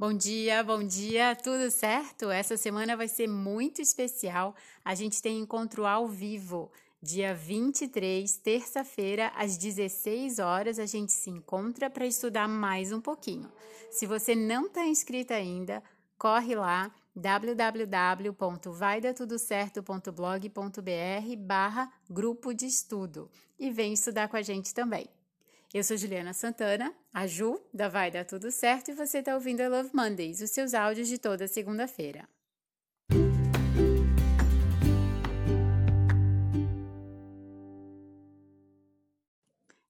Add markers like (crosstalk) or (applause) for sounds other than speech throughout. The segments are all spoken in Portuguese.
Bom dia, bom dia, tudo certo? Essa semana vai ser muito especial. A gente tem encontro ao vivo, dia 23, terça-feira, às 16 horas. A gente se encontra para estudar mais um pouquinho. Se você não está inscrito ainda, corre lá www.vaidatudocerto.blog.br barra grupo de estudo e vem estudar com a gente também. Eu sou Juliana Santana, a Ju, da Vai Dar Tudo Certo, e você está ouvindo a Love Mondays, os seus áudios de toda segunda-feira.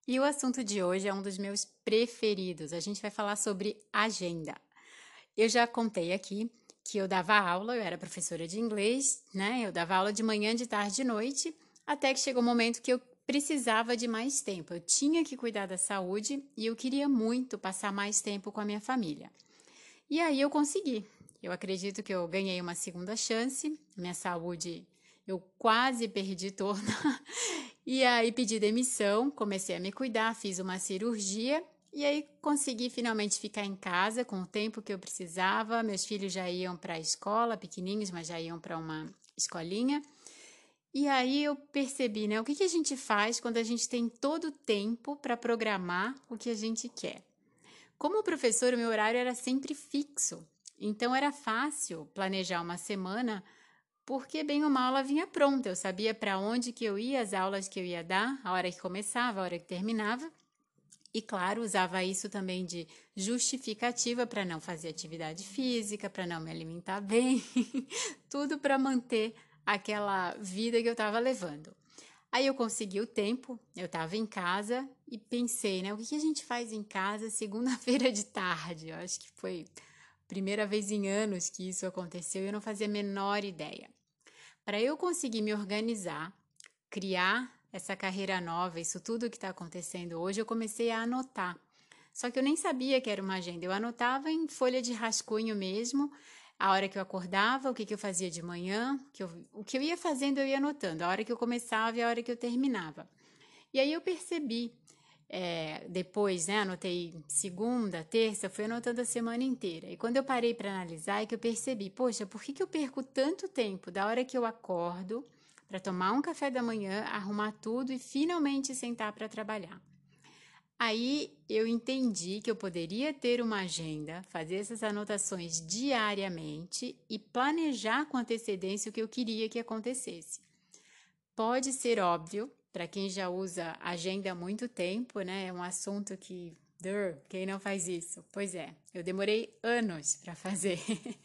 E o assunto de hoje é um dos meus preferidos. A gente vai falar sobre agenda. Eu já contei aqui que eu dava aula, eu era professora de inglês, né? Eu dava aula de manhã, de tarde, de noite, até que chegou o um momento que eu precisava de mais tempo. Eu tinha que cuidar da saúde e eu queria muito passar mais tempo com a minha família. E aí eu consegui. Eu acredito que eu ganhei uma segunda chance. Minha saúde eu quase perdi toda. (laughs) e aí pedi demissão, comecei a me cuidar, fiz uma cirurgia e aí consegui finalmente ficar em casa com o tempo que eu precisava. Meus filhos já iam para a escola, pequenininhos, mas já iam para uma escolinha. E aí eu percebi, né? O que, que a gente faz quando a gente tem todo o tempo para programar o que a gente quer? Como professor, o meu horário era sempre fixo, então era fácil planejar uma semana, porque bem ou mal vinha pronta. Eu sabia para onde que eu ia, as aulas que eu ia dar, a hora que começava, a hora que terminava. E claro, usava isso também de justificativa para não fazer atividade física, para não me alimentar (laughs) bem, tudo para manter aquela vida que eu estava levando. Aí eu consegui o tempo, eu estava em casa e pensei, né? O que a gente faz em casa (laughs) segunda-feira de tarde? Eu acho que foi a primeira vez em anos que isso aconteceu e eu não fazia a menor ideia. Para eu conseguir me organizar, criar essa carreira nova, isso tudo que está acontecendo hoje, eu comecei a anotar. Só que eu nem sabia que era uma agenda, eu anotava em folha de rascunho mesmo, a hora que eu acordava, o que, que eu fazia de manhã, que eu, o que eu ia fazendo eu ia anotando, a hora que eu começava e a hora que eu terminava. E aí eu percebi, é, depois, né, anotei segunda, terça, fui anotando a semana inteira. E quando eu parei para analisar, é que eu percebi, poxa, por que, que eu perco tanto tempo da hora que eu acordo para tomar um café da manhã, arrumar tudo e finalmente sentar para trabalhar? Aí eu entendi que eu poderia ter uma agenda, fazer essas anotações diariamente e planejar com antecedência o que eu queria que acontecesse. Pode ser óbvio, para quem já usa agenda há muito tempo, né? É um assunto que. Dur, quem não faz isso? Pois é, eu demorei anos para fazer.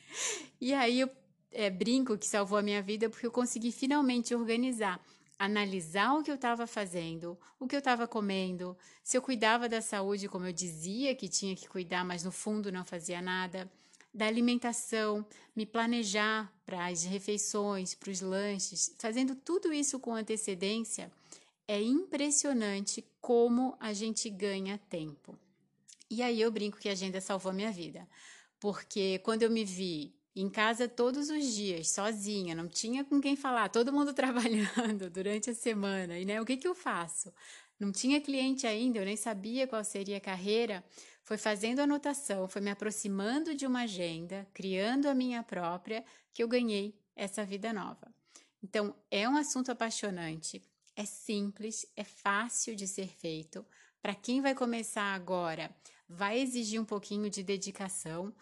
(laughs) e aí eu é, brinco que salvou a minha vida porque eu consegui finalmente organizar analisar o que eu estava fazendo, o que eu estava comendo, se eu cuidava da saúde como eu dizia que tinha que cuidar, mas no fundo não fazia nada, da alimentação, me planejar para as refeições, para os lanches, fazendo tudo isso com antecedência, é impressionante como a gente ganha tempo. E aí eu brinco que a agenda salvou minha vida, porque quando eu me vi em casa todos os dias, sozinha, não tinha com quem falar, todo mundo (laughs) trabalhando durante a semana, e né, o que, que eu faço? Não tinha cliente ainda, eu nem sabia qual seria a carreira. Foi fazendo anotação, foi me aproximando de uma agenda, criando a minha própria, que eu ganhei essa vida nova. Então, é um assunto apaixonante, é simples, é fácil de ser feito. Para quem vai começar agora, vai exigir um pouquinho de dedicação,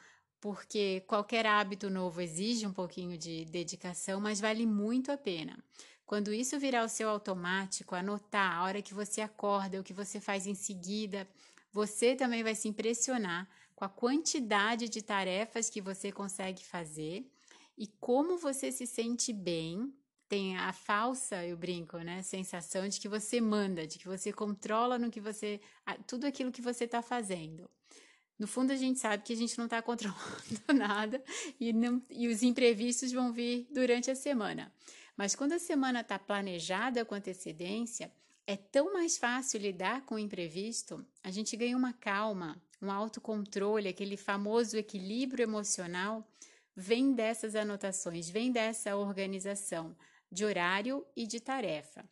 porque qualquer hábito novo exige um pouquinho de dedicação, mas vale muito a pena. Quando isso virar o seu automático, anotar a hora que você acorda, o que você faz em seguida, você também vai se impressionar com a quantidade de tarefas que você consegue fazer e como você se sente bem. Tem a falsa, eu brinco, né? Sensação de que você manda, de que você controla no que você. tudo aquilo que você está fazendo. No fundo, a gente sabe que a gente não está (laughs) controlando nada e, não, e os imprevistos vão vir durante a semana. Mas quando a semana está planejada com antecedência, é tão mais fácil lidar com o imprevisto, a gente ganha uma calma, um autocontrole, aquele famoso equilíbrio emocional, vem dessas anotações, vem dessa organização de horário e de tarefa.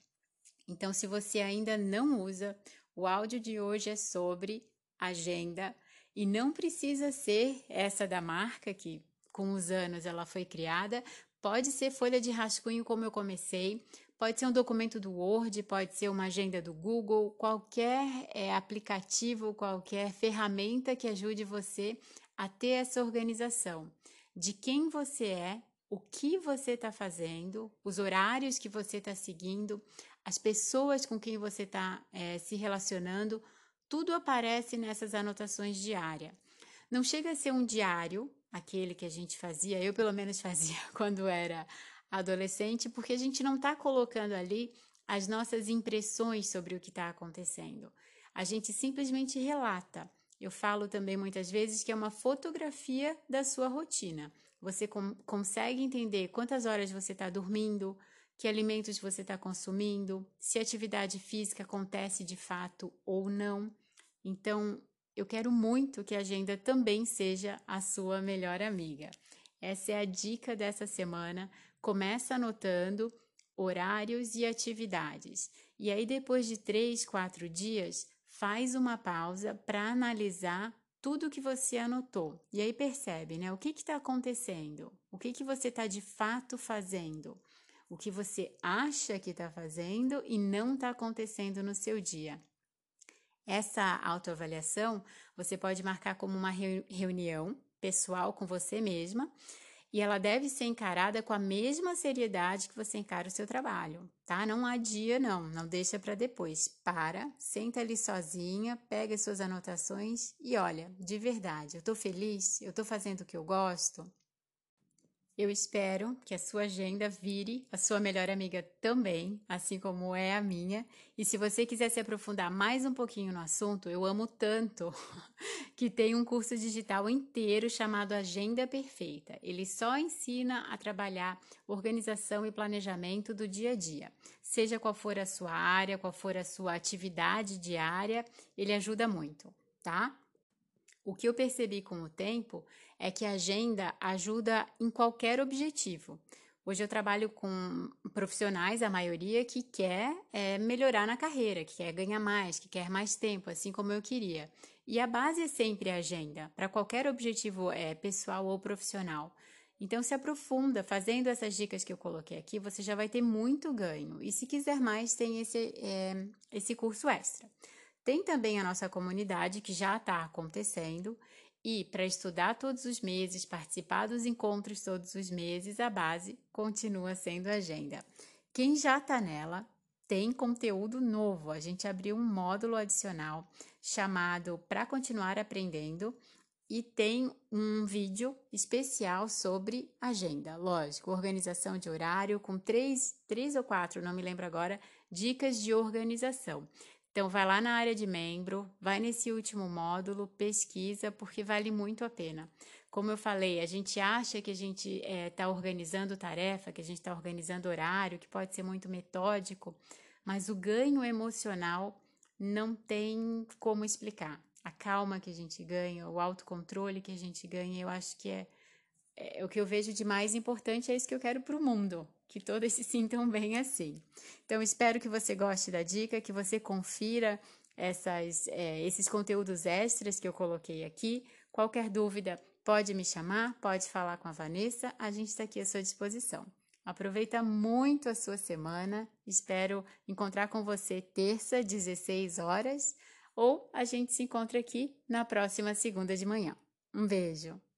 Então, se você ainda não usa, o áudio de hoje é sobre agenda E não precisa ser essa da marca, que com os anos ela foi criada, pode ser folha de rascunho, como eu comecei, pode ser um documento do Word, pode ser uma agenda do Google, qualquer é, aplicativo, qualquer ferramenta que ajude você a ter essa organização de quem você é, o que você está fazendo, os horários que você está seguindo, as pessoas com quem você está é, se relacionando, tudo aparece nessas anotações diárias. Não chega a ser um diário, aquele que a gente fazia, eu pelo menos (laughs) fazia quando era adolescente, porque a gente não está colocando ali as nossas impressões sobre o que está acontecendo. A gente simplesmente relata. Eu falo também muitas vezes que é uma fotografia da sua rotina. Você com consegue entender quantas horas você está dormindo, que alimentos você está consumindo, se atividade física acontece de fato ou não. Então, eu quero muito que a agenda também seja a sua melhor amiga. Essa é a dica dessa semana. Começa anotando horários e atividades. E aí, depois de três, quatro dias, faz uma pausa para analisar tudo que você anotou. E aí percebe, né? O que está acontecendo? O que, que você está de fato fazendo? O que você acha que está fazendo e não está acontecendo no seu dia. Essa autoavaliação você pode marcar como uma reunião pessoal com você mesma e ela deve ser encarada com a mesma seriedade que você encara o seu trabalho, tá? Não adia, não, não deixa para depois. Para, senta ali sozinha, pega as suas anotações e olha, de verdade, eu tô feliz, eu tô fazendo o que eu gosto, eu espero que a sua agenda vire a sua melhor amiga também, assim como é a minha. E se você quiser se aprofundar mais um pouquinho no assunto, eu amo tanto (laughs) que tem um curso digital inteiro chamado Agenda Perfeita. Ele só ensina a trabalhar organização e planejamento do dia a dia. Seja qual for a sua área, qual for a sua atividade diária, ele ajuda muito, tá? O que eu percebi com o tempo é que a agenda ajuda em qualquer objetivo. Hoje eu trabalho com profissionais, a maioria, que quer é, melhorar na carreira, que quer ganhar mais, que quer mais tempo, assim como eu queria. E a base é sempre a agenda, para qualquer objetivo é, pessoal ou profissional. Então, se aprofunda fazendo essas dicas que eu coloquei aqui, você já vai ter muito ganho. E se quiser mais, tem esse, é, esse curso extra. Tem também a nossa comunidade, que já está acontecendo, e para estudar todos os meses, participar dos encontros todos os meses, a base continua sendo a agenda. Quem já está nela tem conteúdo novo. A gente abriu um módulo adicional chamado Para Continuar Aprendendo e tem um vídeo especial sobre agenda, lógico, organização de horário, com três, três ou quatro, não me lembro agora, dicas de organização. Então, vai lá na área de membro, vai nesse último módulo, pesquisa, porque vale muito a pena. Como eu falei, a gente acha que a gente está é, tá organizando tarefa, que a gente está organizando horário, que pode ser muito metódico, mas o ganho emocional não tem como explicar. A calma que a gente ganha, o autocontrole que a gente ganha, eu acho que é, é o que eu vejo de mais importante, é isso que eu quero para o mundo que todas (laughs) se sintam bem assim. Então, espero que você goste da dica, que você confira essas, é, esses conteúdos extras que eu coloquei aqui. Qualquer dúvida, pode me chamar, pode falar com a Vanessa, a gente está aqui à sua disposição. Aproveita muito a sua semana. Espero encontrar com você terça, 16 horas, ou a gente se encontra aqui na próxima segunda de manhã. Um beijo!